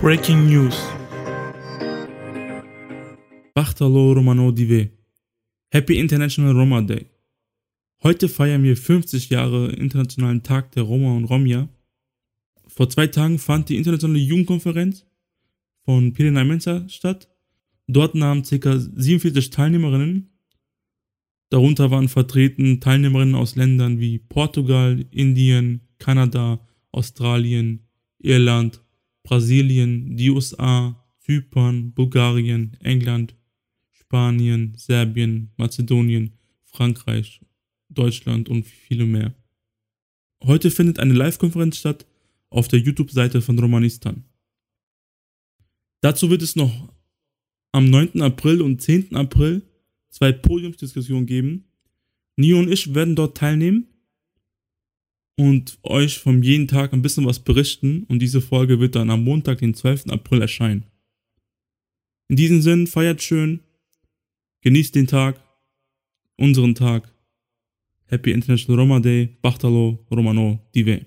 Breaking News. Bachtalo Romano Dive. Happy International Roma Day. Heute feiern wir 50 Jahre Internationalen Tag der Roma und Romja. Vor zwei Tagen fand die internationale Jugendkonferenz von Pirina Mensa statt. Dort nahmen ca. 47 Teilnehmerinnen, darunter waren vertreten Teilnehmerinnen aus Ländern wie Portugal, Indien, Kanada, Australien, Irland, Brasilien, die USA, Zypern, Bulgarien, England, Spanien, Serbien, Mazedonien, Frankreich, Deutschland und viele mehr. Heute findet eine Live-Konferenz statt auf der YouTube-Seite von Romanistan. Dazu wird es noch am 9. April und 10. April zwei Podiumsdiskussionen geben. Nio und ich werden dort teilnehmen und euch von jeden Tag ein bisschen was berichten und diese Folge wird dann am Montag, den 12. April erscheinen. In diesem Sinn, feiert schön, genießt den Tag, unseren Tag. Happy International Roma Day, Bachtalo, Romano, Dive.